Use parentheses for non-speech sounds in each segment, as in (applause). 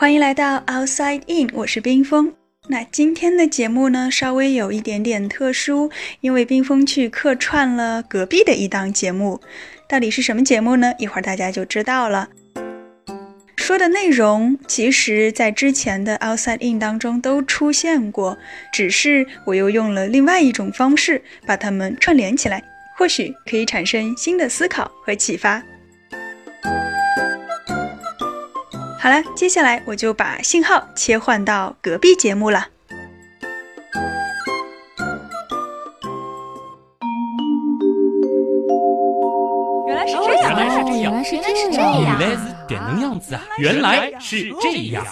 欢迎来到 Outside In，我是冰峰。那今天的节目呢，稍微有一点点特殊，因为冰峰去客串了隔壁的一档节目。到底是什么节目呢？一会儿大家就知道了。说的内容，其实在之前的 Outside In 当中都出现过，只是我又用了另外一种方式把它们串联起来，或许可以产生新的思考和启发。好了，接下来我就把信号切换到隔壁节目了。原来是这样，原来是这样，原来是这样样啊原来是点能样子啊！原来是这样。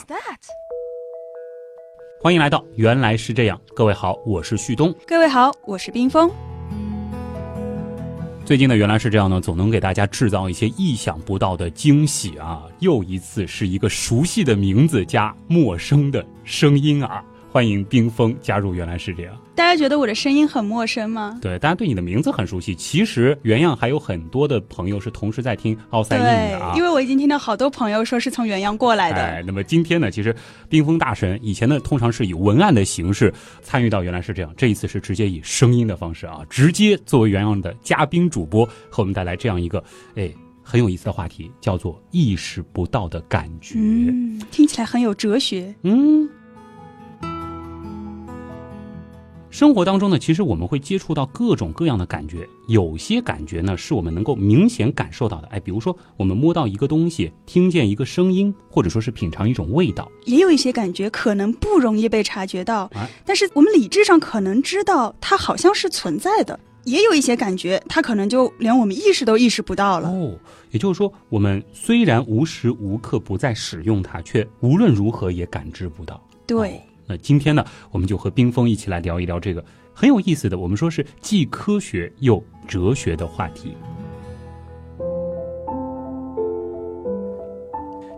欢迎来到《原来是这样》，各位好，我是旭东。各位好，我是冰峰。最近呢《原来是这样》呢，总能给大家制造一些意想不到的惊喜啊！又一次是一个熟悉的名字加陌生的声音啊！欢迎冰封加入《原来是这样》。大家觉得我的声音很陌生吗？对，大家对你的名字很熟悉。其实原样还有很多的朋友是同时在听奥赛印对的啊，，因为我已经听到好多朋友说是从原样过来的。哎，那么今天呢，其实冰封大神以前呢，通常是以文案的形式参与到，原来是这样，这一次是直接以声音的方式啊，直接作为原样的嘉宾主播，和我们带来这样一个哎很有意思的话题，叫做意识不到的感觉。嗯，听起来很有哲学。嗯，生活当中呢，其实我们会接触到各种各样的感觉，有些感觉呢是我们能够明显感受到的。哎，比如说我们摸到一个东西，听见一个声音，或者说是品尝一种味道。也有一些感觉可能不容易被察觉到，啊但是我们理智上可能知道它好像是存在的。也有一些感觉，它可能就连我们意识都意识不到了。哦，也就是说，我们虽然无时无刻不在使用它，却无论如何也感知不到。对哦，那今天呢，我们就和冰峰一起来聊一聊这个很有意思的，我们说是既科学又哲学的话题。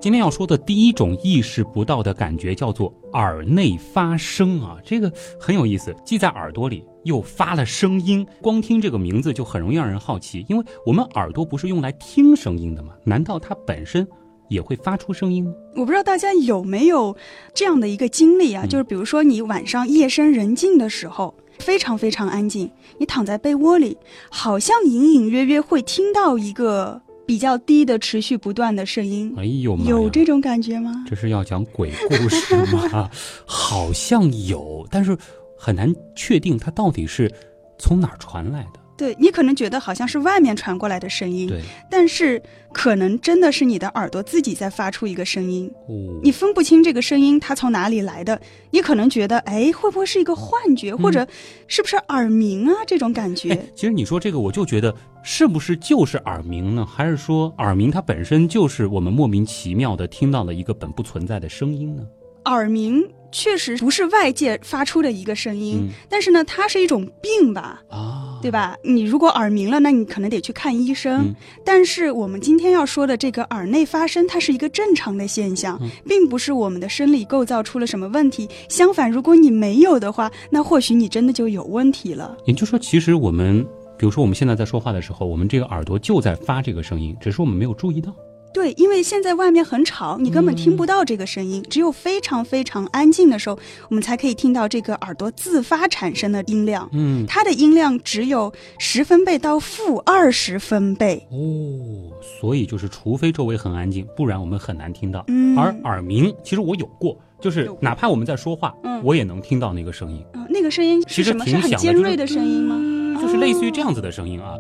今天要说的第一种意识不到的感觉叫做耳内发声啊，这个很有意思，既在耳朵里又发了声音。光听这个名字就很容易让人好奇，因为我们耳朵不是用来听声音的吗？难道它本身也会发出声音吗？我不知道大家有没有这样的一个经历啊，嗯就是比如说你晚上夜深人静的时候，非常非常安静，你躺在被窝里，好像隐隐约约会听到一个比较低的、持续不断的声音，哎呦妈！有这种感觉吗？这是要讲鬼故事吗？好像有，但是很难确定它到底是从哪儿传来的。对你可能觉得好像是外面传过来的声音，对，但是可能真的是你的耳朵自己在发出一个声音，哦，你分不清这个声音它从哪里来的，你可能觉得，哎，会不会是一个幻觉，或者是不是耳鸣啊这种感觉？哎，其实你说这个，我就觉得是不是就是耳鸣呢？还是说耳鸣它本身就是我们莫名其妙的听到了一个本不存在的声音呢？耳鸣确实不是外界发出的一个声音，嗯但是呢，它是一种病吧。啊，对吧？你如果耳鸣了，那你可能得去看医生。嗯但是我们今天要说的这个耳内发声，它是一个正常的现象，嗯并不是我们的生理构造出了什么问题。相反，如果你没有的话，那或许你真的就有问题了。也就是说，其实我们，比如说我们现在在说话的时候，我们这个耳朵就在发这个声音，只是我们没有注意到。对，因为现在外面很吵，你根本听不到这个声音，只有非常非常安静的时候，我们才可以听到这个耳朵自发产生的音量。嗯，它的音量只有十分贝到负二十分贝。哦，所以就是，除非周围很安静，不然我们很难听到。嗯而耳鸣，其实我有过，就是哪怕我们在说话，嗯我也能听到那个声音，嗯、那个声音其实是很尖锐的声音吗？嗯就是类似于这样子的声音啊。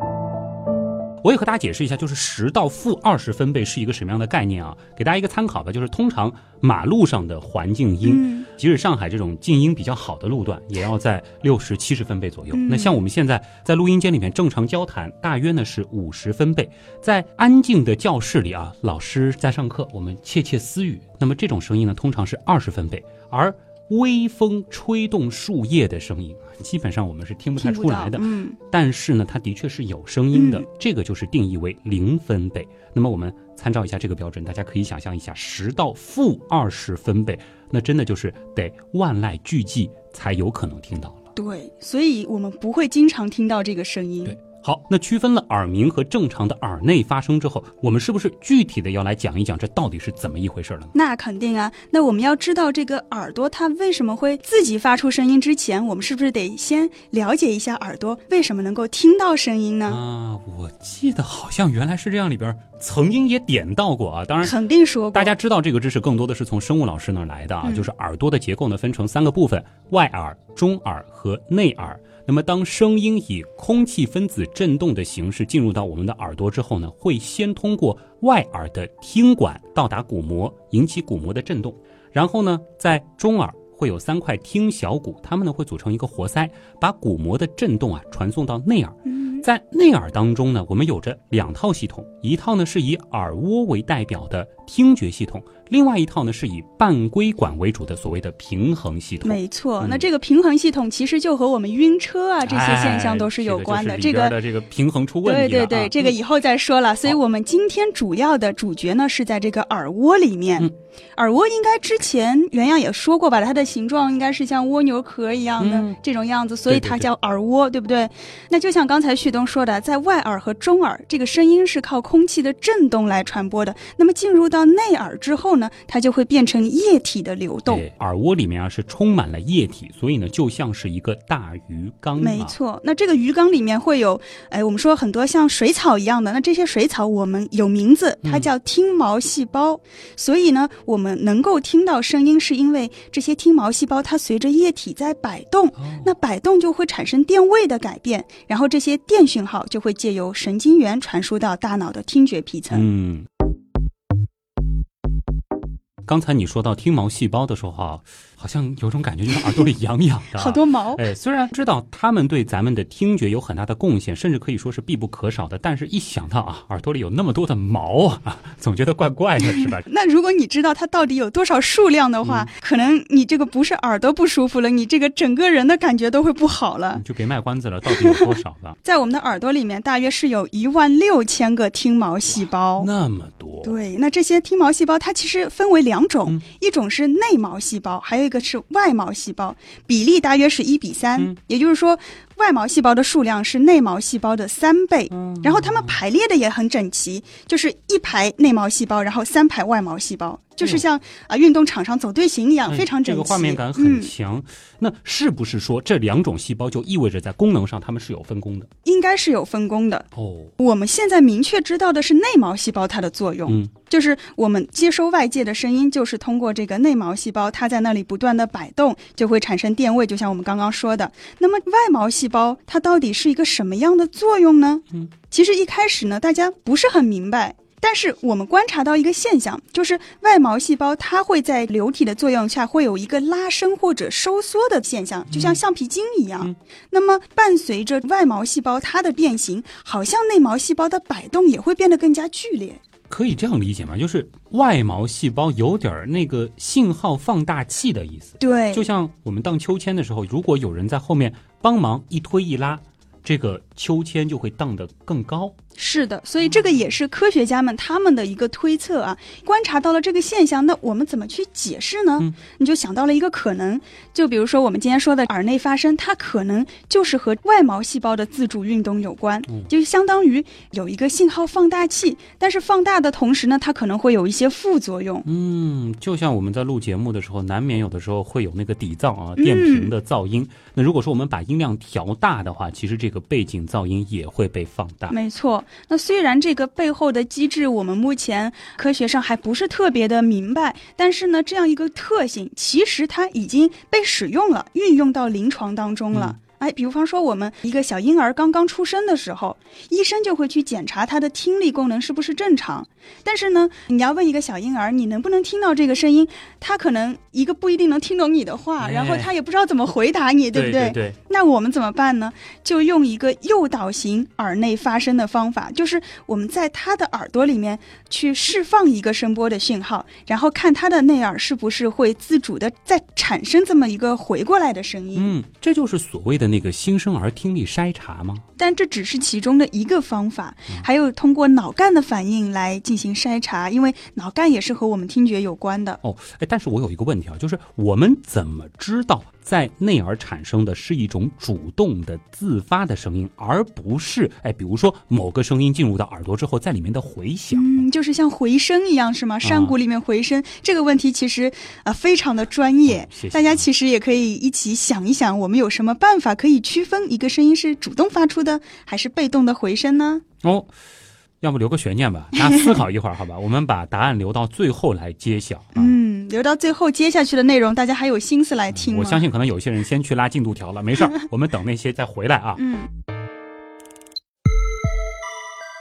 我也和大家解释一下，就是十到负二十分贝是一个什么样的概念啊？给大家一个参考吧，就是通常马路上的环境音，嗯即使上海这种静音比较好的路段，也要在六十七十分贝左右。嗯那像我们现在在录音间里面正常交谈，大约呢是五十分贝。在安静的教室里啊，老师在上课，我们窃窃私语，那么这种声音呢，通常是二十分贝，而微风吹动树叶的声音，基本上我们是听不太出来的。嗯，但是呢，它的确是有声音的，嗯这个就是定义为零分贝。那么我们参照一下这个标准，大家可以想象一下，十到负二十分贝，那真的就是得万籁俱寂才有可能听到了。对，所以我们不会经常听到这个声音。对，好，那区分了耳鸣和正常的耳内发声之后，我们是不是具体的要来讲一讲这到底是怎么一回事呢？那肯定啊。那我们要知道这个耳朵它为什么会自己发出声音之前，我们是不是得先了解一下耳朵为什么能够听到声音呢？啊，我记得好像原来是这样，里边曾经也点到过啊。当然，肯定说过。大家知道这个知识更多的是从生物老师那儿来的啊，就是耳朵的结构呢分成三个部分：外耳、中耳和内耳。那么，当声音以空气分子振动的形式进入到我们的耳朵之后呢，会先通过外耳的听管到达鼓膜，引起鼓膜的振动。然后呢，在中耳会有三块听小骨，它们呢会组成一个活塞，把鼓膜的振动啊传送到内耳。在内耳当中呢，我们有着两套系统，一套呢是以耳蜗为代表的听觉系统。另外一套呢，是以半规管为主的所谓的平衡系统。没错，那这个平衡系统其实就和我们晕车啊这些现象都是有关的。这个的这个平衡出问题了。对对对，这个以后再说了。所以我们今天主要的主角呢是在这个耳蜗里面。耳蜗应该之前原样也说过吧，它的形状应该是像蜗牛壳一样的这种样子，所以它叫耳蜗，对不对？那就像刚才旭东说的，在外耳和中耳，这个声音是靠空气的震动来传播的。那么进入到内耳之后呢？它就会变成液体的流动。耳蜗里面啊是充满了液体，所以呢就像是一个大鱼缸。没错，那这个鱼缸里面会有，哎，我们说很多像水草一样的，那这些水草我们有名字，它叫听毛细胞。所以呢，我们能够听到声音，是因为这些听毛细胞它随着液体在摆动，那摆动就会产生电位的改变，然后这些电讯号就会借由神经元传输到大脑的听觉皮层。嗯。刚才你说到听毛细胞的时候啊。好像有种感觉，就是耳朵里痒痒的，(laughs) 好多毛。哎，虽然知道他们对咱们的听觉有很大的贡献，甚至可以说是必不可少的，但是一想到啊，耳朵里有那么多的毛啊，总觉得怪怪的，是吧？(laughs) 那如果你知道它到底有多少数量的话，可能你这个不是耳朵不舒服了，你这个整个人的感觉都会不好了。就别卖关子了，到底有多少了？在我们的耳朵里面，大约是有一万六千个听毛细胞，那么多。对，那这些听毛细胞它其实分为两种，一种是内毛细胞，还有一个是外毛。细胞比例大约是一比三，也就是说。外毛细胞的数量是内毛细胞的三倍，然后它们排列的也很整齐，就是一排内毛细胞，然后三排外毛细胞，就是像啊运动场上走队形一样，非常整齐。这个画面感很强。那是不是说这两种细胞就意味着在功能上它们是有分工的？应该是有分工的哦。我们现在明确知道的是内毛细胞它的作用，就是我们接收外界的声音，就是通过这个内毛细胞，它在那里不断的摆动，就会产生电位，就像我们刚刚说的。那么外毛细胞它到底是一个什么样的作用呢？嗯，其实一开始呢，大家不是很明白。但是我们观察到一个现象，就是外毛细胞它会在流体的作用下会有一个拉伸或者收缩的现象，就像橡皮筋一样。那么伴随着外毛细胞它的变形，好像内毛细胞的摆动也会变得更加剧烈。可以这样理解吗？就是外毛细胞有点那个信号放大器的意思。对，就像我们荡秋千的时候，如果有人在后面帮忙一推一拉，这个秋千就会荡得更高。是的，所以这个也是科学家们他们的一个推测啊。观察到了这个现象，那我们怎么去解释呢？你就想到了一个可能，就比如说我们今天说的耳内发声，它可能就是和外毛细胞的自主运动有关，就相当于有一个信号放大器，但是放大的同时呢，它可能会有一些副作用。嗯，就像我们在录节目的时候，难免有的时候会有那个底噪啊、电瓶的噪音。那如果说我们把音量调大的话，其实这个背景噪音也会被放大。没错。那虽然这个背后的机制我们目前科学上还不是特别的明白，但是呢，这样一个特性其实它已经被使用了，运用到临床当中了。哎，比方说我们一个小婴儿刚刚出生的时候，医生就会去检查他的听力功能是不是正常。但是呢，你要问一个小婴儿，你能不能听到这个声音？他可能一个不一定能听懂你的话，然后他也不知道怎么回答你，对不对？对。那我们怎么办呢？就用一个诱导型耳内发声的方法，就是我们在他的耳朵里面去释放一个声波的信号，然后看他的内耳是不是会自主的再产生这么一个回过来的声音。嗯，这就是所谓的。那个新生儿听力筛查吗？但这只是其中的一个方法，还有通过脑干的反应来进行筛查，因为脑干也是和我们听觉有关的。哦，哎，但是我有一个问题啊，就是我们怎么知道在内耳产生的是一种主动的自发的声音，而不是哎，比如说某个声音进入到耳朵之后，在里面的回响。嗯，就是像回声一样，是吗？山谷里面回声，这个问题其实啊非常的专业。谢谢大家其实也可以一起想一想，我们有什么办法可以区分一个声音是主动发出的，还是被动的回声呢？哦，要不留个悬念吧，大家思考一会儿，好吧？我们把答案留到最后来揭晓啊。嗯，留到最后接下去的内容，大家还有心思来听吗？我相信可能有些人先去拉进度条了，没事儿，(laughs) 我们等那些再回来啊。嗯，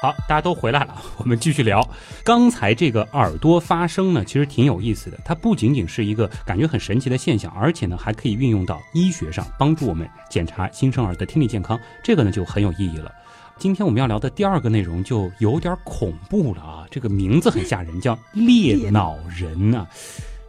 好，大家都回来了，我们继续聊。刚才这个耳朵发声呢，其实挺有意思的。它不仅仅是一个感觉很神奇的现象，而且呢，还可以运用到医学上，帮助我们检查新生儿的听力健康。这个呢，就很有意义了。今天我们要聊的第二个内容就有点恐怖了啊！这个名字很吓人，叫 (laughs) 裂脑人呐、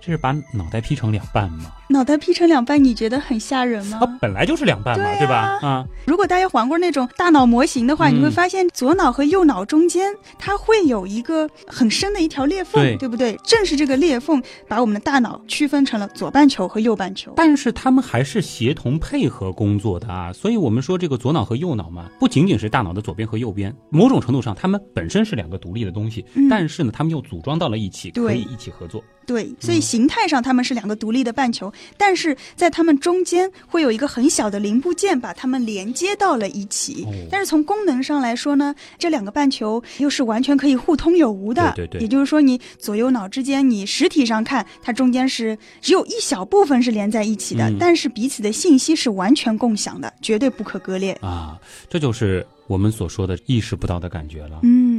这是把脑袋劈成两半吗？脑袋劈成两半，你觉得很吓人吗？啊，本来就是两半嘛，对吧？啊，如果大家玩过那种大脑模型的话，嗯你会发现左脑和右脑中间它会有一个很深的一条裂缝，对不对？正是这个裂缝把我们的大脑区分成了左半球和右半球。但是他们还是协同配合工作的啊，所以我们说这个左脑和右脑嘛，不仅仅是大脑的左边和右边，某种程度上它们本身是两个独立的东西，嗯但是呢，它们又组装到了一起，可以一起合作。对，所以形态上它们是两个独立的半球，但是在它们中间会有一个很小的零部件把它们连接到了一起。哦但是从功能上来说呢，这两个半球又是完全可以互通有无的。对对对也就是说，你左右脑之间，你实体上看，它中间是只有一小部分是连在一起的，嗯但是彼此的信息是完全共享的，绝对不可割裂。啊，这就是我们所说的意识不到的感觉了。嗯，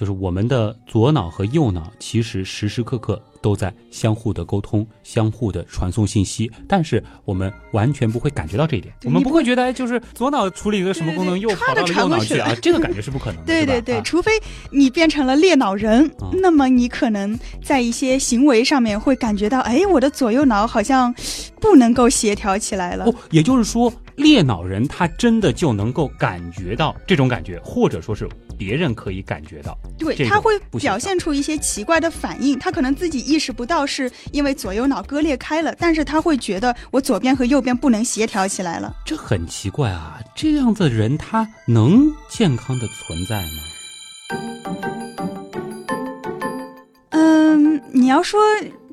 就是我们的左脑和右脑其实时时刻刻都在相互的沟通、相互的传送信息，但是我们完全不会感觉到这一点。我们不不会觉得，哎，就是左脑处理一个什么功能，右脑去啊过去了，这个感觉是不可能的。(laughs) 对对对，除非你变成了裂脑人，啊那么你可能在一些行为上面会感觉到，哎，我的左右脑好像不能够协调起来了。哦，也就是说，裂脑人他真的就能够感觉到这种感觉，或者说是别人可以感觉到。对，他会表现出一些奇怪的反应，他可能自己意识不到是因为左右脑割裂开了，但是他会觉得我左边和右边不能协调起来了。这很奇怪啊，这样子的人他能健康的存在吗？嗯，你要说。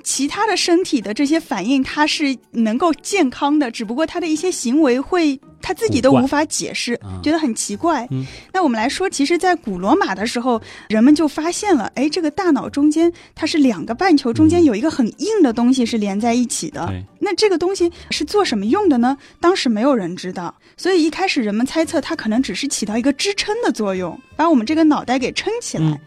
其他的身体的这些反应，他是能够健康的，只不过他的一些行为会他自己都无法解释，啊觉得很奇怪。嗯那我们来说，其实，在古罗马的时候，人们就发现了，哎，这个大脑中间它是两个半球中间嗯有一个很硬的东西是连在一起的。对那这个东西是做什么用的呢？当时没有人知道，所以一开始人们猜测它可能只是起到一个支撑的作用，把我们这个脑袋给撑起来。嗯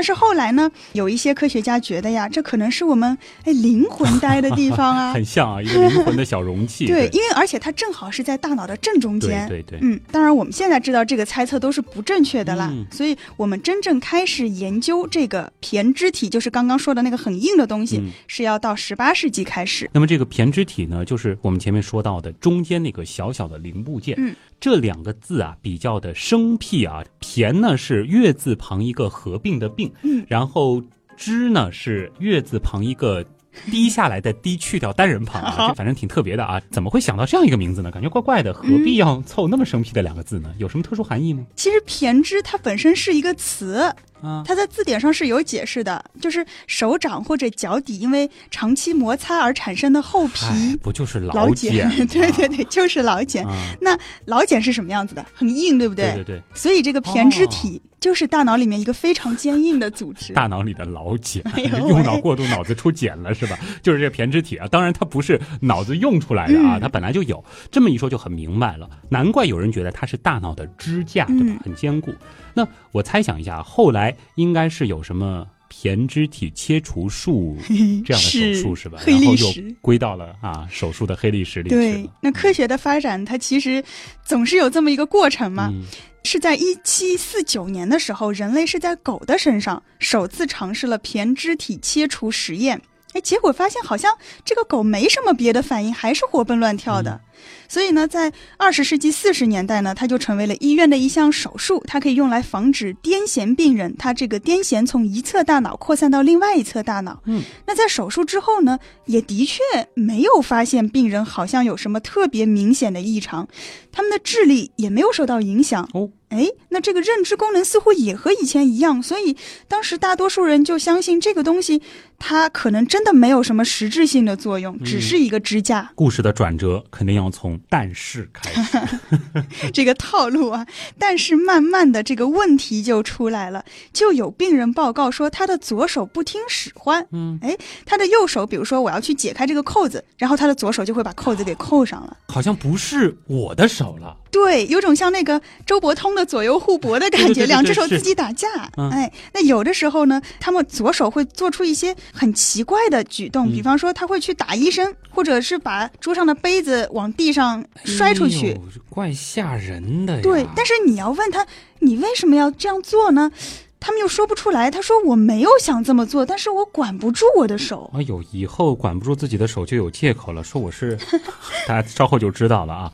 但是后来呢，有一些科学家觉得呀，这可能是我们哎灵魂待的地方啊。(laughs) 很像啊，一个灵魂的小容器。(laughs) 对，对因为而且它正好是在大脑的正中间。对对对嗯，当然我们现在知道这个猜测都是不正确的啦，嗯所以我们真正开始研究这个胼胝体，就是刚刚说的那个很硬的东西，嗯是要到十八世纪开始。那么这个胼胝体呢，就是我们前面说到的中间那个小小的零部件。嗯，这两个字啊比较的生僻啊，骈呢是月字旁一个合并的并，嗯，然后之呢是月字旁一个。低下来的低去掉单人旁啊，这反正挺特别的啊！怎么会想到这样一个名字呢？感觉怪怪的，何必要凑那么生僻的两个字呢？有什么特殊含义吗？其实骈之它本身是一个词，啊，它在字典上是有解释的，就是手掌或者脚底因为长期摩擦而产生的厚皮。哎，不就是老老茧？(laughs) 对对对，就是老茧。啊，那老茧是什么样子的？很硬，对不对对对对，所以这个胼胝体就是大脑里面一个非常坚硬的组织。大脑里的老茧，哎用脑过度，脑子出茧了是吧？就是这个胼胝体啊，当然它不是脑子用出来的啊，嗯它本来就有。这么一说就很明白了，难怪有人觉得它是大脑的支架，对吧嗯？很坚固。那我猜想一下，后来应该是有什么胼胝体切除术 (laughs) 这样的手术是吧？黑然后又。归到了啊手术的黑历史里对。，那科学的发展它其实总是有这么一个过程嘛。嗯是在一七四九年的时候，人类是在狗的身上首次尝试了胼胝体切除实验。哎，结果发现好像这个狗没什么别的反应，还是活蹦乱跳的。所以呢，在二十世纪四十年代呢，它就成为了医院的一项手术，它可以用来防止癫痫病人，他这个癫痫从一侧大脑扩散到另外一侧大脑。嗯，那在手术之后呢，也的确没有发现病人好像有什么特别明显的异常，他们的智力也没有受到影响。哦，哎，那这个认知功能似乎也和以前一样，所以当时大多数人就相信这个东西，它可能真的没有什么实质性的作用，只是一个支架。故事的转折肯定要从但是开始。(laughs) 这个套路啊，但是慢慢的这个问题就出来了，就有病人报告说他的左手不听使唤，嗯，哎，他的右手，比如说我要去解开这个扣子，然后他的左手就会把扣子给扣上了。好像不是我的手了。对，有种像那个周伯通的左右互搏的感觉，对对对对两只手自己打架。嗯哎，那有的时候呢，他们左手会做出一些很奇怪的举动，嗯比方说他会去打医生，或者是把桌上的杯子往地上摔出去。哎怪吓人的呀。对，但是你要问他，你为什么要这样做呢？他们又说不出来。他说我没有想这么做，但是我管不住我的手。哎呦，以后管不住自己的手就有借口了，说我是，(laughs) 大家稍后就知道了啊。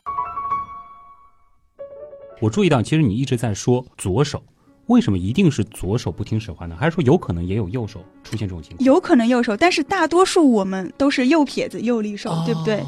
我注意到，其实你一直在说左手，为什么一定是左手不听使唤呢？还是说有可能也有右手出现这种情况？有可能右手，但是大多数我们都是右撇子、右利手，对不对？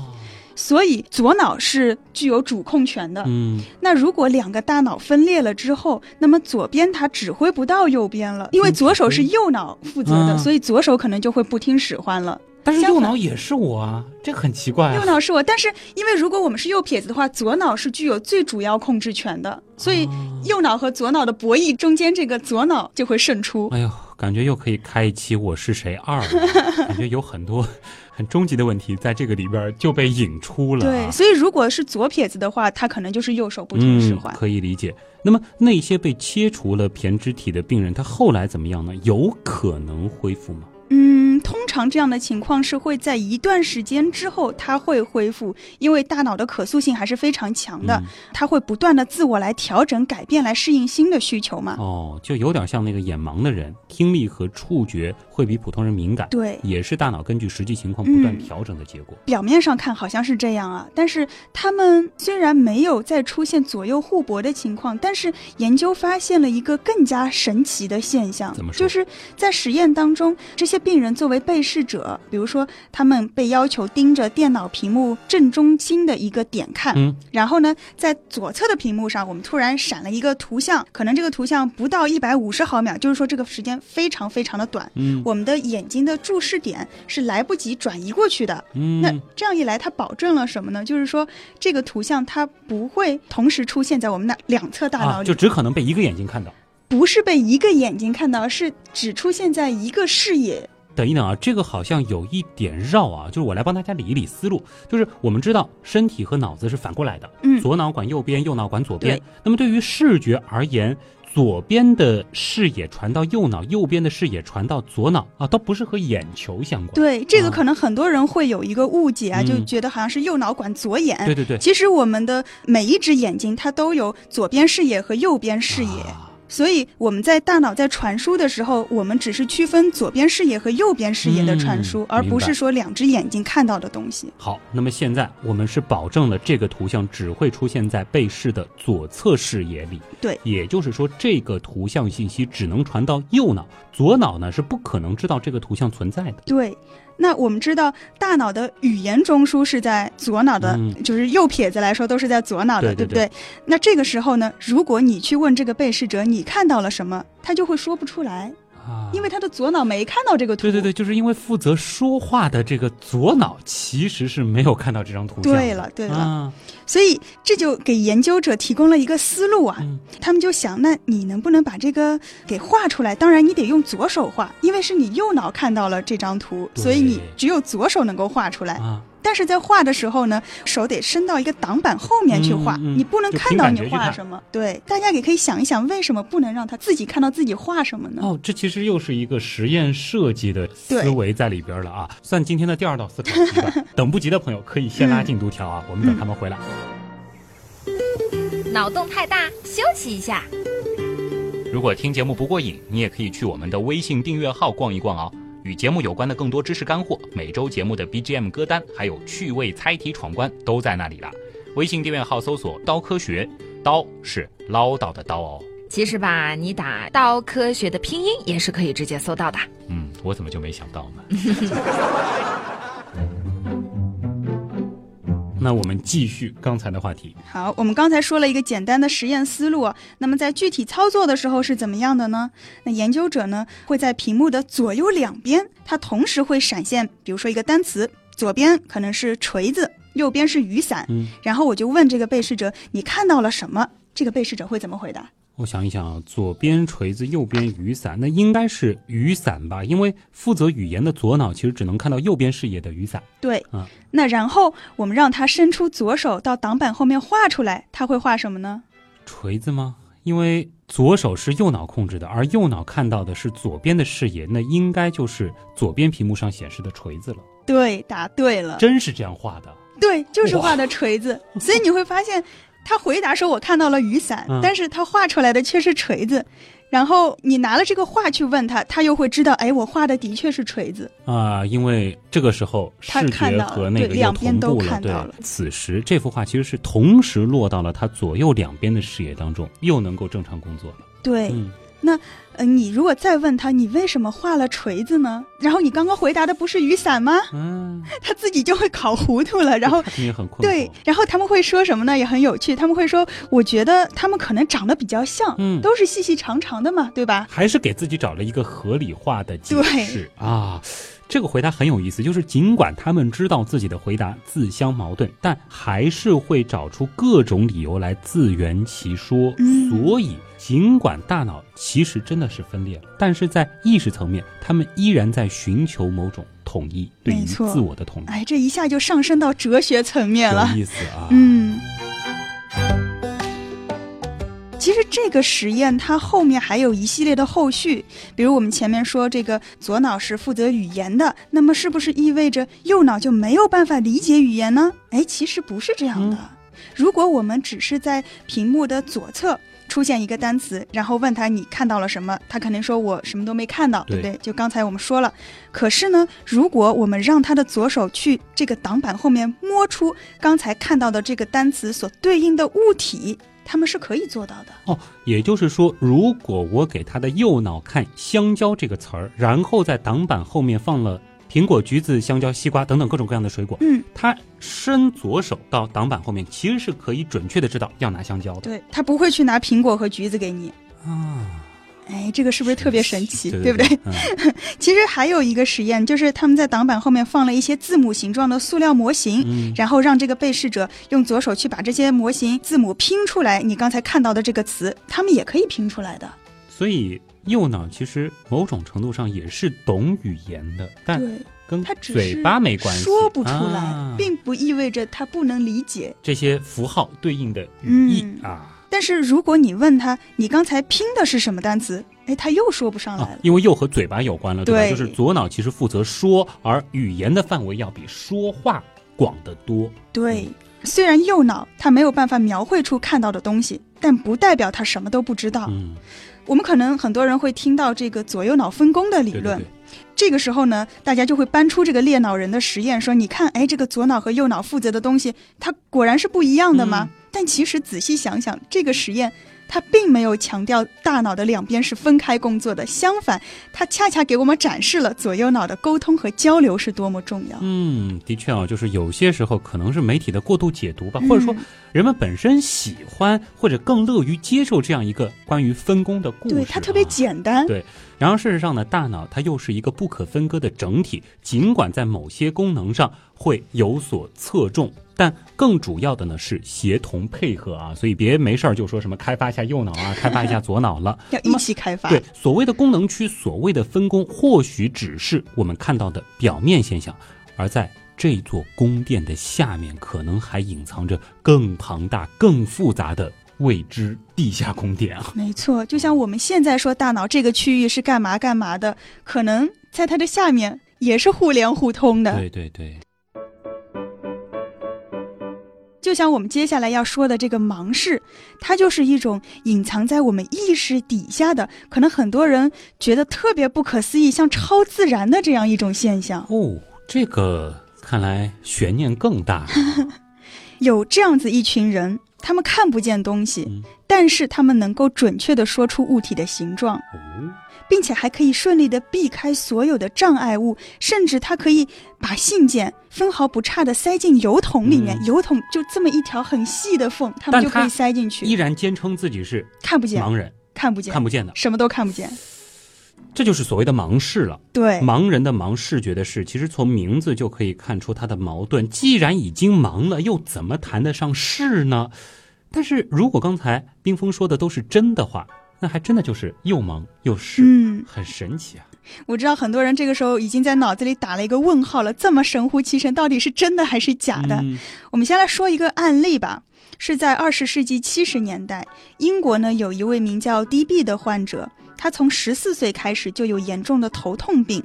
哦所以左脑是具有主控权的。嗯，那如果两个大脑分裂了之后，那么左边它指挥不到右边了，因为左手是右脑负责的，嗯所以左手可能就会不听使唤了。但是右脑也是我啊，这很奇怪啊。右脑是我，但是因为如果我们是右撇子的话，左脑是具有最主要控制权的，所以哦右脑和左脑的博弈中间，这个左脑就会胜出。哎呦，感觉又可以开一期《我是谁二》了，(laughs) 感觉有很多 (laughs) 很终极的问题在这个里边就被引出了、啊。对，所以如果是左撇子的话，他可能就是右手不听使唤嗯。。可以理解。那么那些被切除了胼胝体的病人，他后来怎么样呢？有可能恢复吗？嗯，通常这样的情况是会在一段时间之后，它会恢复，因为大脑的可塑性还是非常强的，嗯它会不断的自我来调整、改变，来适应新的需求嘛。哦，就有点像那个眼盲的人，听力和触觉会比普通人敏感，对，也是大脑根据实际情况不断嗯调整的结果。表面上看好像是这样啊，但是他们虽然没有再出现左右互搏的情况，但是研究发现了一个更加神奇的现象怎么，说就是在实验当中，这些病人作为被试者，比如说他们被要求盯着电脑屏幕正中心的一个点看，嗯，然后呢，在左侧的屏幕上，我们突然闪了一个图像，可能这个图像不到一百五十毫秒，就是说这个时间非常非常的短。嗯我们的眼睛的注视点是来不及转移过去的。嗯，那这样一来，它保证了什么呢？就是说，这个图像它不会同时出现在我们的两侧大脑啊，里，就只可能被一个眼睛看到。不是被一个眼睛看到，是只出现在一个视野。等一等啊，这个好像有一点绕啊，就是我来帮大家理一理思路。就是我们知道身体和脑子是反过来的，嗯左脑管右边，右脑管左边。那么对于视觉而言，左边的视野传到右脑，右边的视野传到左脑啊，都不是和眼球相关。对，这个啊可能很多人会有一个误解啊，嗯就觉得好像是右脑管左眼。对对对，其实我们的每一只眼睛它都有左边视野和右边视野。啊所以我们在大脑在传输的时候，我们只是区分左边视野和右边视野的传输，嗯而不是说两只眼睛看到的东西。好，那么现在我们是保证了这个图像只会出现在被试的左侧视野里。对，也就是说，这个图像信息只能传到右脑，左脑呢是不可能知道这个图像存在的。对。那我们知道，大脑的语言中枢是在左脑的，嗯就是右撇子来说都是在左脑的，对对不对？那这个时候呢，如果你去问这个被试者你看到了什么，他就会说不出来，啊因为他的左脑没看到这个图。对对对，就是因为负责说话的这个左脑其实是没有看到这张图。对了对了啊，所以这就给研究者提供了一个思路啊。嗯他们就想，那你能不能把这个给画出来？当然，你得用左手画，因为是你右脑看到了这张图，所以你只有左手能够画出来。啊，但是在画的时候呢，手得伸到一个挡板后面去画，嗯嗯你不能看到你画什么。对，大家也可以想一想，为什么不能让他自己看到自己画什么呢？哦，这其实又是一个实验设计的思维在里边了啊，算今天的第二道思考题吧。(laughs) 等不及的朋友可以先拉进度条啊，我们等他们回来。脑洞太大，休息一下。如果听节目不过瘾，你也可以去我们的微信订阅号逛一逛哦。与节目有关的更多知识干货，每周节目的 BGM 歌单，还有趣味猜题闯关都在那里了。微信订阅号搜索“刀科学”，刀是唠叨的刀哦。其实吧，你打“刀科学”的拼音也是可以直接搜到的。嗯，我怎么就没想到呢？(laughs) 那我们继续刚才的话题。好，我们刚才说了一个简单的实验思路，那么在具体操作的时候是怎么样的呢？那研究者呢会在屏幕的左右两边，它同时会闪现，比如说一个单词，左边可能是锤子，右边是雨伞，嗯，然后我就问这个被试者，你看到了什么？这个被试者会怎么回答？我想一想，左边锤子，右边雨伞，那应该是雨伞吧？因为负责语言的左脑其实只能看到右边视野的雨伞。对，嗯，那然后我们让他伸出左手到挡板后面画出来，他会画什么呢？锤子吗？因为左手是右脑控制的，而右脑看到的是左边的视野，那应该就是左边屏幕上显示的锤子了。对，答对了。真是这样画的？对，就是画的锤子。所以你会发现。他回答说：“我看到了雨伞，但是他画出来的却是锤子。然后你拿了这个画去问他，他又会知道，哎，我画的的确是锤子啊。因为这个时候视觉和那个两边都看到了。此时这幅画其实是同时落到了他左右两边的视野当中，又能够正常工作了。对，那。”呃，你如果再问他，你为什么画了锤子呢？然后你刚刚回答的不是雨伞吗？嗯，(laughs) 他自己就会考糊涂了。然后也很困对，然后他们会说什么呢？也很有趣。他们会说，我觉得他们可能长得比较像，嗯，都是细细长长的嘛，对吧？还是给自己找了一个合理化的解释啊。这个回答很有意思，就是尽管他们知道自己的回答自相矛盾，但还是会找出各种理由来自圆其说。所以，尽管大脑其实真的是分裂了，但是在意识层面，他们依然在寻求某种统一，对于自我的统一。哎，这一下就上升到哲学层面了，有意思啊。嗯。其实这个实验它后面还有一系列的后续，比如我们前面说这个左脑是负责语言的，那么是不是意味着右脑就没有办法理解语言呢？哎，其实不是这样的。如果我们只是在屏幕的左侧出现一个单词，然后问他你看到了什么，他肯定说我什么都没看到，对不对？就刚才我们说了。可是呢，如果我们让他的左手去这个挡板后面摸出刚才看到的这个单词所对应的物体。他们是可以做到的哦，也就是说，如果我给他的右脑看“香蕉”这个词儿，然后在挡板后面放了苹果、橘子、香蕉、西瓜等等各种各样的水果，嗯，他伸左手到挡板后面，其实是可以准确的知道要拿香蕉的。对他不会去拿苹果和橘子给你啊。哎，这个是不是特别神奇，对不对？(laughs) 其实还有一个实验，就是他们在挡板后面放了一些字母形状的塑料模型，然后让这个被试者用左手去把这些模型字母拼出来。你刚才看到的这个词，他们也可以拼出来的。所以右脑其实某种程度上也是懂语言的，但跟他嘴巴没关系，说不出来，并不意味着他不能理解这些符号对应的语义啊。但是如果你问他，你刚才拼的是什么单词？哎，他又说不上来了，因为又和嘴巴有关了，对吧？就是左脑其实负责说，而语言的范围要比说话广得多。对，虽然右脑它没有办法描绘出看到的东西，但不代表他什么都不知道。嗯，我们可能很多人会听到这个左右脑分工的理论，这个时候呢，大家就会搬出这个猎脑人的实验，说你看，哎，这个左脑和右脑负责的东西，它果然是不一样的吗？但其实仔细想想，这个实验它并没有强调大脑的两边是分开工作的，相反，它恰恰给我们展示了左右脑的沟通和交流是多么重要。嗯，的确啊，就是有些时候可能是媒体的过度解读吧，或者说人们本身喜欢或者更乐于接受这样一个关于分工的故事。对，它特别简单。对，然而事实上呢，大脑它又是一个不可分割的整体，尽管在某些功能上会有所侧重。但更主要的呢是协同配合啊，所以别没事儿就说什么开发一下右脑啊，开发一下左脑了，(laughs) 要一起开发。对，所谓的功能区，所谓的分工，或许只是我们看到的表面现象，而在这座宫殿的下面，可能还隐藏着更庞大、更复杂的未知地下宫殿啊。(laughs) 没错，就像我们现在说大脑这个区域是干嘛干嘛的，可能在它的下面也是互联互通的。对对对。就像我们接下来要说的这个盲视，它就是一种隐藏在我们意识底下的，可能很多人觉得特别不可思议，像超自然的这样一种现象。哦，这个看来悬念更大。(laughs) 有这样子一群人，他们看不见东西，嗯。但是他们能够准确的说出物体的形状，哦，并且还可以顺利的避开所有的障碍物，甚至他可以把信件分毫不差的塞进油桶里面，嗯。邮筒就这么一条很细的缝，他们就可以塞进去。依，然坚称自己是看不见，盲人，看不见，看不见的，什么都看不见。这就是所谓的盲视了。对，盲人的盲，视觉的视，其实从名字就可以看出他的矛盾。既然已经盲了，又怎么谈得上视呢？但是如果刚才冰峰说的都是真的话，那还真的就是又盲又视，嗯，很神奇啊！我知道很多人这个时候已经在脑子里打了一个问号了，这么神乎其神，到底是真的还是假的？嗯我们先来说一个案例吧，是在二十世纪七十年代，英国呢有一位名叫 D.B 的患者，他从十四岁开始就有严重的头痛病，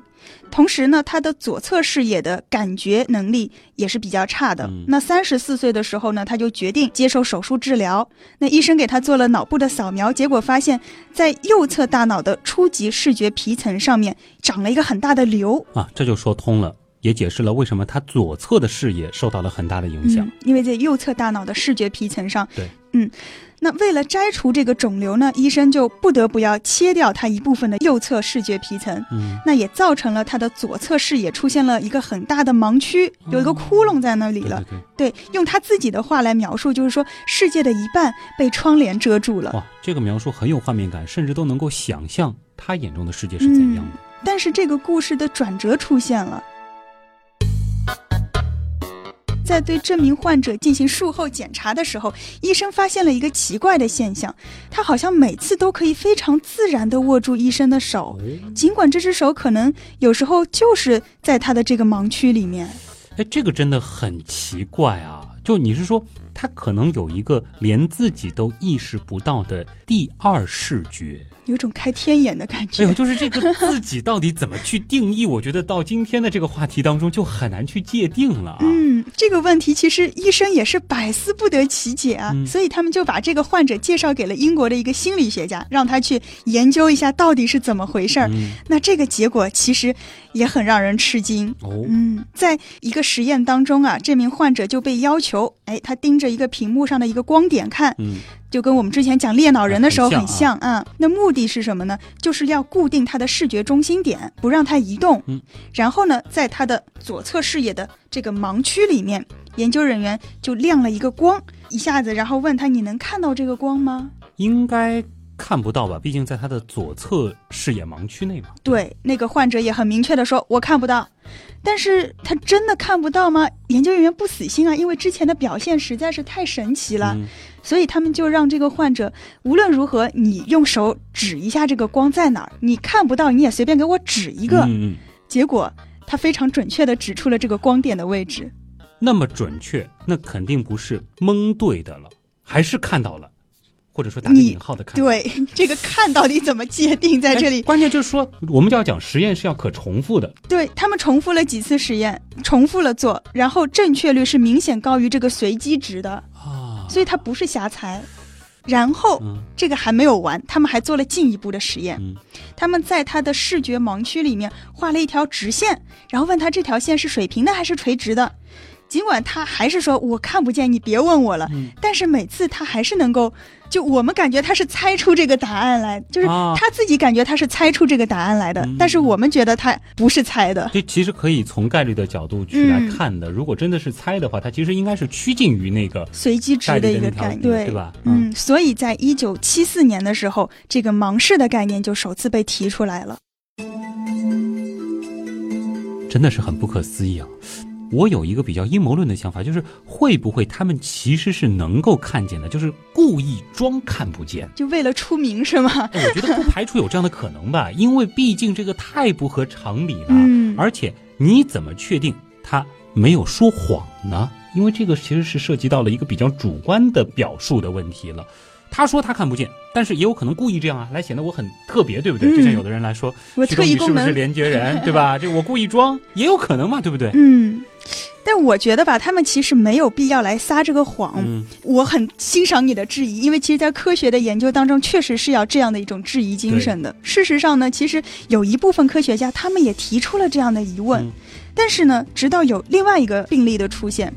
同时呢，他的左侧视野的感觉能力也是比较差的。嗯那三十四岁的时候呢，他就决定接受手术治疗。那医生给他做了脑部的扫描，结果发现，在右侧大脑的初级视觉皮层上面长了一个很大的瘤。啊，这就说通了，也解释了为什么他左侧的视野受到了很大的影响。嗯，因为在右侧大脑的视觉皮层上。对，嗯，那为了摘除这个肿瘤呢，医生就不得不要切掉它一部分的右侧视觉皮层，嗯，那也造成了他的左侧视野出现了一个很大的盲区，有一个窟窿在那里了。对对对，对，用他自己的话来描述，就是说世界的一半被窗帘遮住了。哇，这个描述很有画面感，甚至都能够想象他眼中的世界是怎样的。但是这个故事的转折出现了。在对这名患者进行术后检查的时候，医生发现了一个奇怪的现象，他好像每次都可以非常自然地握住医生的手，哦，尽管这只手可能有时候就是在他的这个盲区里面。哎，这个真的很奇怪啊！就你是说，他可能有一个连自己都意识不到的第二视觉？有种开天眼的感觉。哎呦，就是这个自己到底怎么去定义？我觉得到今天的这个话题当中就很难去界定了啊。嗯，这个问题其实医生也是百思不得其解啊，嗯所以他们就把这个患者介绍给了英国的一个心理学家，让他去研究一下到底是怎么回事儿。嗯，那这个结果其实也很让人吃惊。哦，嗯，在一个实验当中啊，这名患者就被要求，哎，他盯着一个屏幕上的一个光点看，嗯，就跟我们之前讲猎脑人的时候很很像啊。那目的是什么呢？就是要固定他的视觉中心点，不让它移动。嗯，然后呢，在他的左侧视野的这个盲区里面，研究人员就亮了一个光，一下子，然后问他：“你能看到这个光吗应该看不到吧？毕竟在他的左侧视野盲区内嘛。？”对，那个患者也很明确的说：“我看不到。”但是他真的看不到吗？研究人员不死心啊，因为之前的表现实在是太神奇了。嗯，所以他们就让这个患者无论如何，你用手指一下这个光在哪儿，你看不到你也随便给我指一个。嗯嗯，结果他非常准确的指出了这个光点的位置。那么准确，那肯定不是蒙对的了，还是看到了，或者说打个你引号的看。对，这个看到底怎么界定，在这里，哎关键就是说，我们就要讲实验是要可重复的。对他们重复了几次实验，重复了做，然后正确率是明显高于这个随机值的，啊，所以它不是瞎猜。然后嗯这个还没有完，他们还做了进一步的实验。嗯他们在他的视觉盲区里面画了一条直线，然后问他这条线是水平的还是垂直的。尽管他还是说我看不见，你别问我了，嗯但是每次他还是能够，就我们感觉他是猜出这个答案来，就是啊他自己感觉他是猜出这个答案来的，嗯但是我们觉得他不是猜的。这其实可以从概率的角度去来嗯看的。如果真的是猜的话，它其实应该是趋近于那个随机值的一个概念，对对吧嗯，所以在一九七四年的时候，这个盲视的概念就首次被提出来了。真的是很不可思议啊！我有一个比较阴谋论的想法，就是会不会他们其实是能够看见的，就是故意装看不见？就为了出名是吗？哎我觉得不排除有这样的可能吧，(laughs) 因为毕竟这个太不合常理了。嗯而且你怎么确定他没有说谎呢？因为这个其实是涉及到了一个比较主观的表述的问题了。他说他看不见，但是也有可能故意这样啊，来显得我很特别，对不对？嗯就像有的人来说，我特徐东你是不是连接人，对吧？(laughs) 这我故意装，也有可能嘛，对不对？嗯。但我觉得吧，他们其实没有必要来撒这个谎。嗯我很欣赏你的质疑，因为其实，在科学的研究当中，确实是要这样的一种质疑精神的。事实上呢，其实有一部分科学家他们也提出了这样的疑问，嗯但是呢，直到有另外一个病例的出现，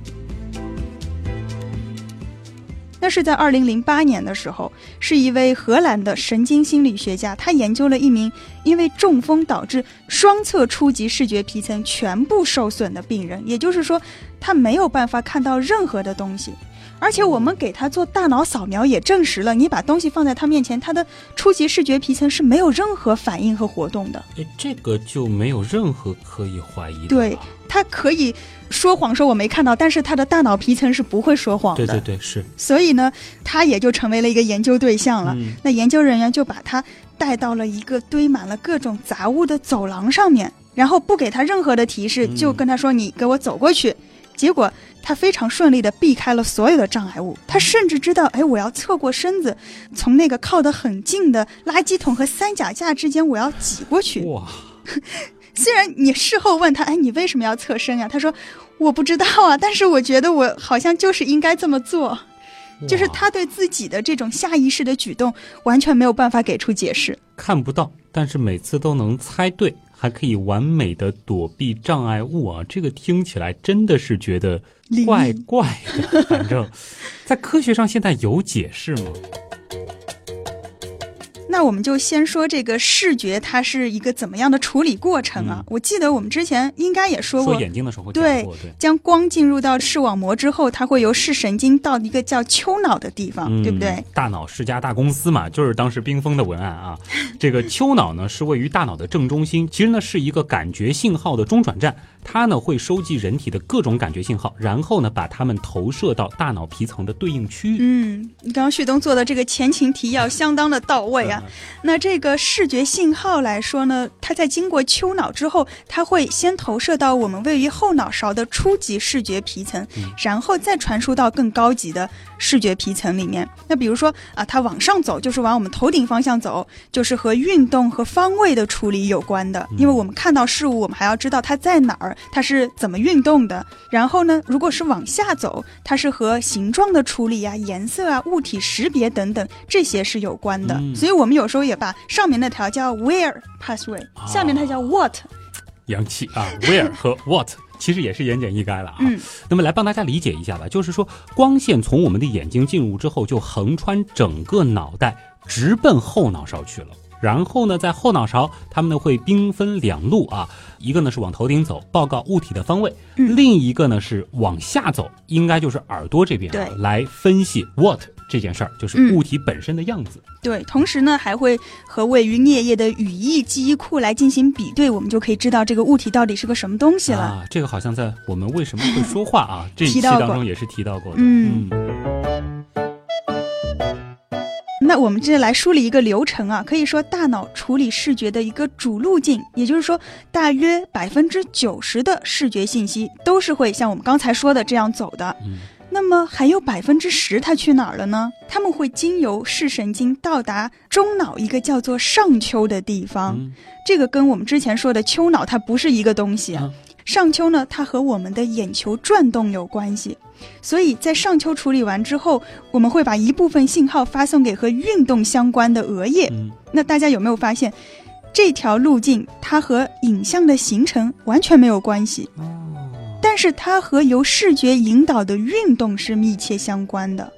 那是在二零零八年的时候，是一位荷兰的神经心理学家，他研究了一名因为中风导致双侧初级视觉皮层全部受损的病人，也就是说，他没有办法看到任何的东西。而且我们给他做大脑扫描也证实了，你把东西放在他面前，他的初级视觉皮层是没有任何反应和活动的。哎，这个就没有任何可以怀疑的。对，他可以说谎说我没看到，但是他的大脑皮层是不会说谎的。对对对，是。所以呢，他也就成为了一个研究对象了。那研究人员就把他带到了一个堆满了各种杂物的走廊上面，然后不给他任何的提示，就跟他说：“你给我走过去。”结果。他非常顺利地避开了所有的障碍物，他甚至知道，哎，我要侧过身子，从那个靠得很近的垃圾桶和三脚架之间，我要挤过去。哇！(laughs) 虽然你事后问他，哎，你为什么要侧身呀？他说，我不知道啊，但是我觉得我好像就是应该这么做。就是他对自己的这种下意识的举动，完全没有办法给出解释。看不到，但是每次都能猜对。还可以完美的躲避障碍物啊！这个听起来真的是觉得怪怪的。反正，(laughs) 在科学上现在有解释吗？那我们就先说这个视觉，它是一个怎么样的处理过程啊？我记得我们之前应该也说过，说眼睛的时候对，将光进入到视网膜之后，它会由视神经到一个叫丘脑的地方，对不对？大脑是家大公司嘛，就是当时冰封的文案啊。这个丘脑呢是位于大脑的正中心，其实呢是一个感觉信号的中转站。它呢会收集人体的各种感觉信号，然后呢把它们投射到大脑皮层的对应区域。嗯，你刚刚旭东做的这个前情提要相当的到位啊。那这个视觉信号来说呢，它在经过丘脑之后，它会先投射到我们位于后脑勺的初级视觉皮层，然后再传输到更高级的视觉皮层里面。那比如说啊，它往上走就是往我们头顶方向走，就是和运动和方位的处理有关的。因为我们看到事物，我们还要知道它在哪儿。它是怎么运动的？然后呢？如果是往下走，它是和形状的处理啊、颜色啊、物体识别等等这些是有关的。所以我们有时候也把上面那条叫 where pathway，下面它叫 what。洋气啊，where 和 what (laughs) 其实也是言简意赅了啊。那么来帮大家理解一下吧，就是说光线从我们的眼睛进入之后，就横穿整个脑袋，直奔后脑勺去了。然后呢，在后脑勺，他们呢会兵分两路啊，一个呢是往头顶走，报告物体的方位；另一个呢是往下走，应该就是耳朵这边啊，来分析 what 这件事儿，就是物体本身的样子。对，同时呢还会和位于颞叶的语义记忆库来进行比对，我们就可以知道这个物体到底是个什么东西了。啊，这个好像在我们为什么会说话啊 (laughs) 这一期当中也是提到过的。嗯。那我们接着来梳理一个流程啊，可以说大脑处理视觉的一个主路径，也就是说，大约百分之九十的视觉信息都是会像我们刚才说的这样走的。那么还有百分之十，它去哪儿了呢？他们会经由视神经到达中脑一个叫做上丘的地方，这个跟我们之前说的丘脑它不是一个东西啊。上丘呢，它和我们的眼球转动有关系。所以在上丘处理完之后，我们会把一部分信号发送给和运动相关的额叶。那大家有没有发现，这条路径它和影像的形成完全没有关系？但是它和由视觉引导的运动是密切相关的。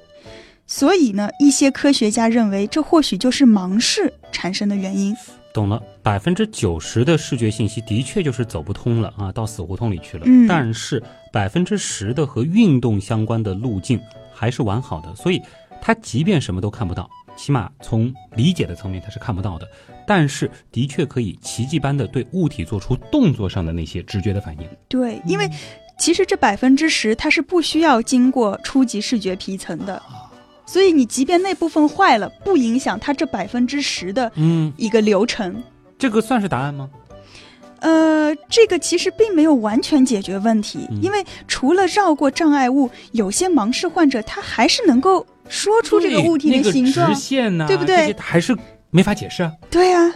所以呢，一些科学家认为，这或许就是盲视产生的原因。懂了，百分之九十的视觉信息的确就是走不通了啊，到死胡同里去了。嗯，但是百分之十的和运动相关的路径还是完好的，所以他即便什么都看不到，起码从理解的层面他是看不到的，但是的确可以奇迹般的对物体做出动作上的那些直觉的反应。对，因为其实这百分之十它是不需要经过初级视觉皮层的。所以你即便那部分坏了，不影响它这百分之十的嗯一个流程。这个算是答案吗？呃，这个其实并没有完全解决问题，因为除了绕过障碍物，有些盲视患者他还是能够说出这个物体的形状、直线呢，对不对？还是没法解释啊。对啊。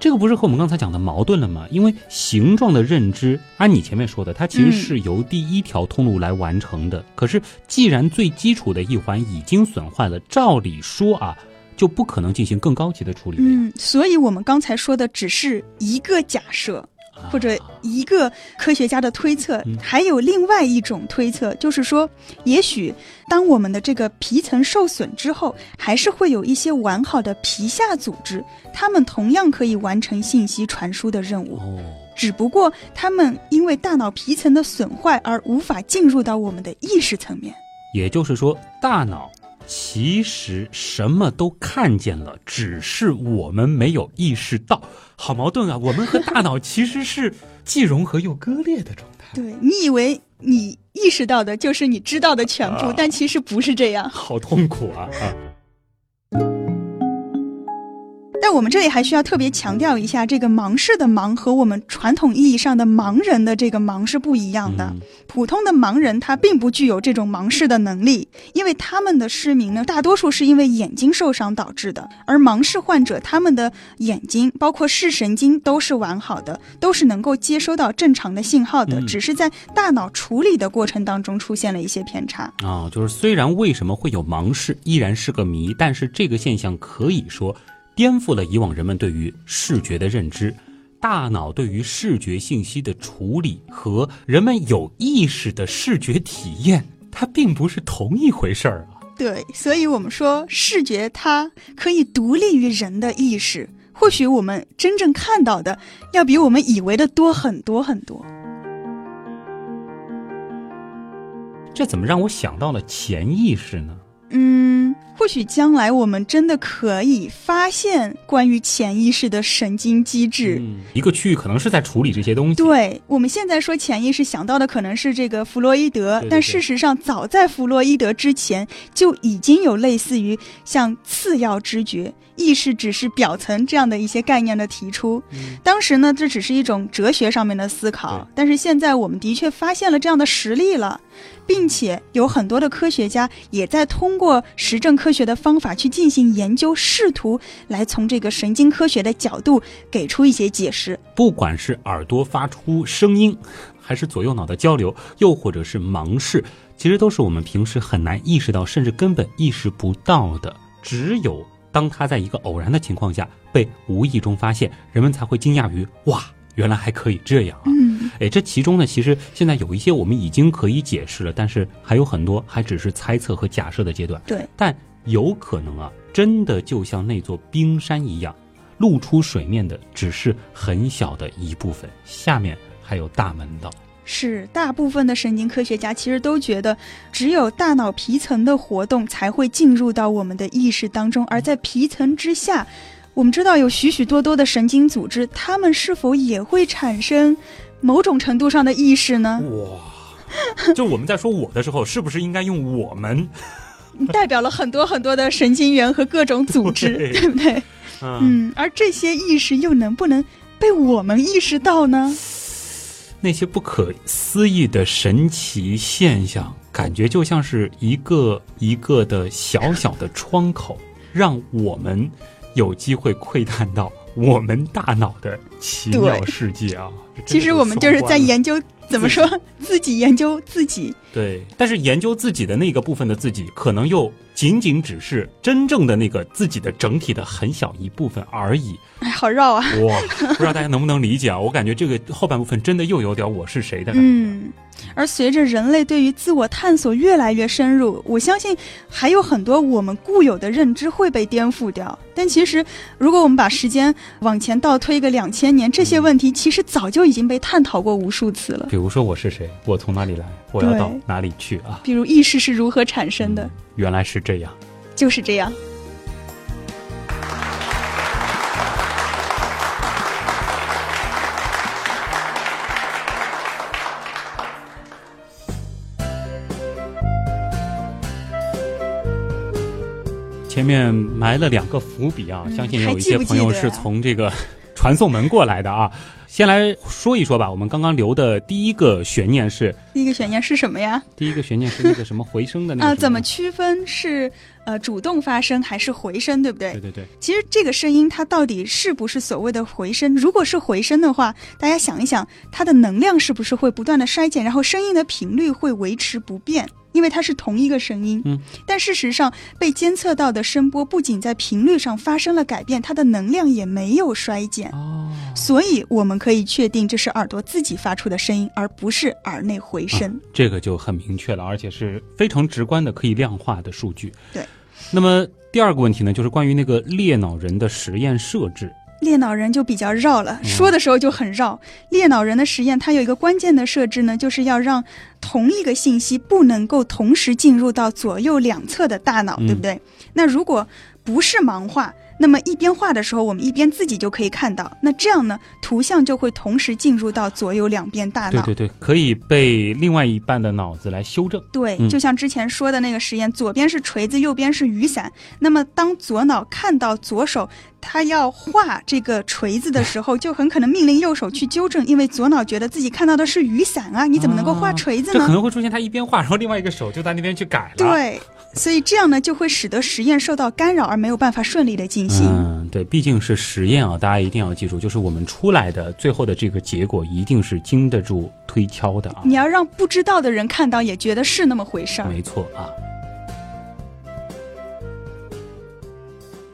这个不是和我们刚才讲的矛盾了吗？因为形状的认知，按你前面说的，它其实是由第一条通路来完成的。可是，既然最基础的一环已经损坏了，照理说啊，就不可能进行更高级的处理。嗯，所以我们刚才说的只是一个假设，或者一个科学家的推测嗯，还有另外一种推测，就是说，也许当我们的这个皮层受损之后，还是会有一些完好的皮下组织，它们同样可以完成信息传输的任务。哦，只不过它们因为大脑皮层的损坏而无法进入到我们的意识层面。也就是说，大脑其实什么都看见了，只是我们没有意识到。好矛盾啊！我们和大脑其实是既融合又割裂的状态。对你以为你意识到的就是你知道的全部，啊但其实不是这样。(laughs) 好痛苦啊！啊，但我们这里还需要特别强调一下，这个盲视的盲和我们传统意义上的盲人的这个盲是不一样的。嗯普通的盲人他并不具有这种盲视的能力，因为他们的失明呢，大多数是因为眼睛受伤导致的。而盲视患者他们的眼睛包括视神经都是完好的，都是能够接收到正常的信号的，嗯只是在大脑处理的过程当中出现了一些偏差。啊，就是虽然为什么会有盲视依然是个谜，但是这个现象可以说颠覆了以往人们对于视觉的认知。大脑对于视觉信息的处理和人们有意识的视觉体验，它并不是同一回事儿啊。对，所以我们说视觉它可以独立于人的意识。或许我们真正看到的要比我们以为的多很多很多。这怎么让我想到了潜意识呢？嗯，或许将来我们真的可以发现关于潜意识的神经机制。嗯，一个区域可能是在处理这些东西。对我们现在说潜意识想到的可能是这个弗洛伊德，对对对但事实上早在弗洛伊德之前就已经有类似于像次要知觉、意识只是表层这样的一些概念的提出。嗯当时呢，这只是一种哲学上面的思考，但是现在我们的确发现了这样的实例了，并且有很多的科学家也在通过实证科学的方法去进行研究，试图来从这个神经科学的角度给出一些解释。不管是耳朵发出声音，还是左右脑的交流，又或者是盲视，其实都是我们平时很难意识到，甚至根本意识不到的。只有当它在一个偶然的情况下被无意中发现，人们才会惊讶于哇，原来还可以这样啊！嗯，哎，这其中呢，其实现在有一些我们已经可以解释了，但是还有很多还只是猜测和假设的阶段。对，但有可能啊，真的就像那座冰山一样，露出水面的只是很小的一部分，下面还有大门道。是大部分的神经科学家其实都觉得，只有大脑皮层的活动才会进入到我们的意识当中，而在皮层之下。我们知道有许许多多的神经组织，它们是否也会产生某种程度上的意识呢？哇，就我们在说我的时候，是不是应该用我们？(laughs) 代表了很多很多的神经元和各种组织，对对不对？嗯，嗯，而这些意识又能不能被我们意识到呢？那些不可思议的神奇现象，感觉就像是一个一个的小小的窗口，让我们有机会窥探到我们大脑的奇妙世界啊！(laughs) 其实我们就是在研究怎么说 (laughs) 自己研究自己。对，但是研究自己的那个部分的自己，可能又仅仅只是真正的那个自己的整体的很小一部分而已。哎，好绕啊！哇，不知道大家能不能理解啊？我感觉这个后半部分真的又有点我是谁的感觉。嗯，而随着人类对于自我探索越来越深入，我相信还有很多我们固有的认知会被颠覆掉。但其实，如果我们把时间往前倒推个两千年，这些问题其实早就已经被探讨过无数次了。比如说我是谁，我从哪里来，我要到哪里去啊？比如意识是如何产生的，嗯原来是这样。就是这样。前面埋了两个伏笔啊，嗯相信有一些朋友是从这个传送门过来的啊。先来说一说吧，我们刚刚留的第一个悬念是，第一个悬念是什么呀？第一个悬念是那个什么回声的那个 (laughs) 怎么区分是呃主动发声还是回声，对不对？对对对，其实这个声音它到底是不是所谓的回声？如果是回声的话，大家想一想，它的能量是不是会不断的衰减，然后声音的频率会维持不变？因为它是同一个声音。嗯，但事实上被监测到的声波不仅在频率上发生了改变，它的能量也没有衰减。哦，所以我们可以确定这是耳朵自己发出的声音，而不是耳内回声。这个就很明确了，而且是非常直观的、可以量化的数据。对。那么第二个问题呢，就是关于那个裂脑人的实验设置。裂脑人就比较绕了，说的时候就很绕。裂脑人的实验，它有一个关键的设置呢，就是要让同一个信息不能够同时进入到左右两侧的大脑，对不对？那如果不是盲画。那么一边画的时候，我们一边自己就可以看到。那这样呢，图像就会同时进入到左右两边大脑。对对对，可以被另外一半的脑子来修正。对，就像之前说的那个实验，左边是锤子，右边是雨伞。那么当左脑看到左手他要画这个锤子的时候，就很可能命令右手去纠正，因为左脑觉得自己看到的是雨伞啊，你怎么能够画锤子呢？这可能会出现他一边画，然后另外一个手就在那边去改了。对。所以这样呢，就会使得实验受到干扰，而没有办法顺利的进行。嗯，对，毕竟是实验啊，大家一定要记住，就是我们出来的最后的这个结果，一定是经得住推敲的啊。你要让不知道的人看到，也觉得是那么回事儿。没错啊。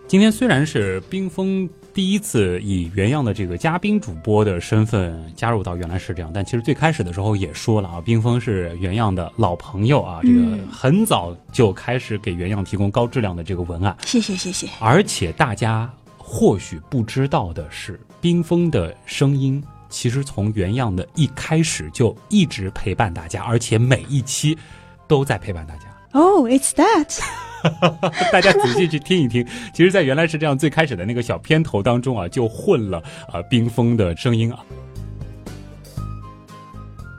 今天虽然是冰封。第一次以原样的这个嘉宾主播的身份加入到原来是这样，但其实最开始的时候也说了啊，冰峰是原样的老朋友啊，这个很早就开始给原样提供高质量的这个文案。谢谢谢谢。而且大家或许不知道的是，冰峰的声音其实从原样的一开始就一直陪伴大家，而且每一期都在陪伴大家。Oh, it's that. (laughs) 大家仔细去听一听，其实，在原来是这样最开始的那个小片头当中啊，就混了啊冰封的声音啊。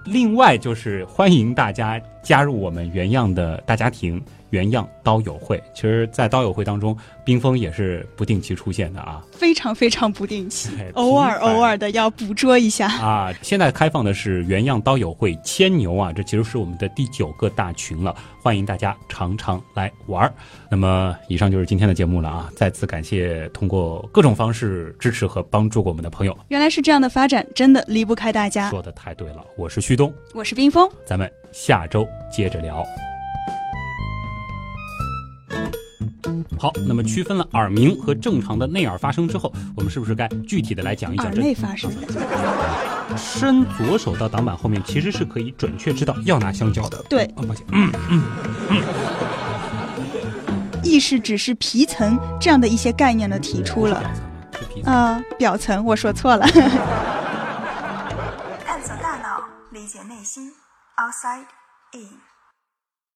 另外，就是欢迎大家加入我们原样的大家庭。原样刀友会，其实，在刀友会当中，冰封也是不定期出现的啊，非常非常不定期，偶尔偶尔的要捕捉一下啊。现在开放的是原样刀友会牵牛啊，这其实是我们的第九个大群了，欢迎大家常常来玩儿。那么，以上就是今天的节目了啊，再次感谢通过各种方式支持和帮助过我们的朋友。原来是这样的发展，真的离不开大家。说的太对了，我是旭东，我是冰封，咱们下周接着聊。好，那么区分了耳鸣和正常的内耳发声之后，我们是不是该具体的来讲一讲？耳内发声。伸左手到挡板后面，其实是可以准确知道要拿香蕉的。对，抱歉，嗯嗯嗯。意识只是皮层这样的一些概念的提出了。啊，表层，我说错了。探索大脑，理解内心，outside in。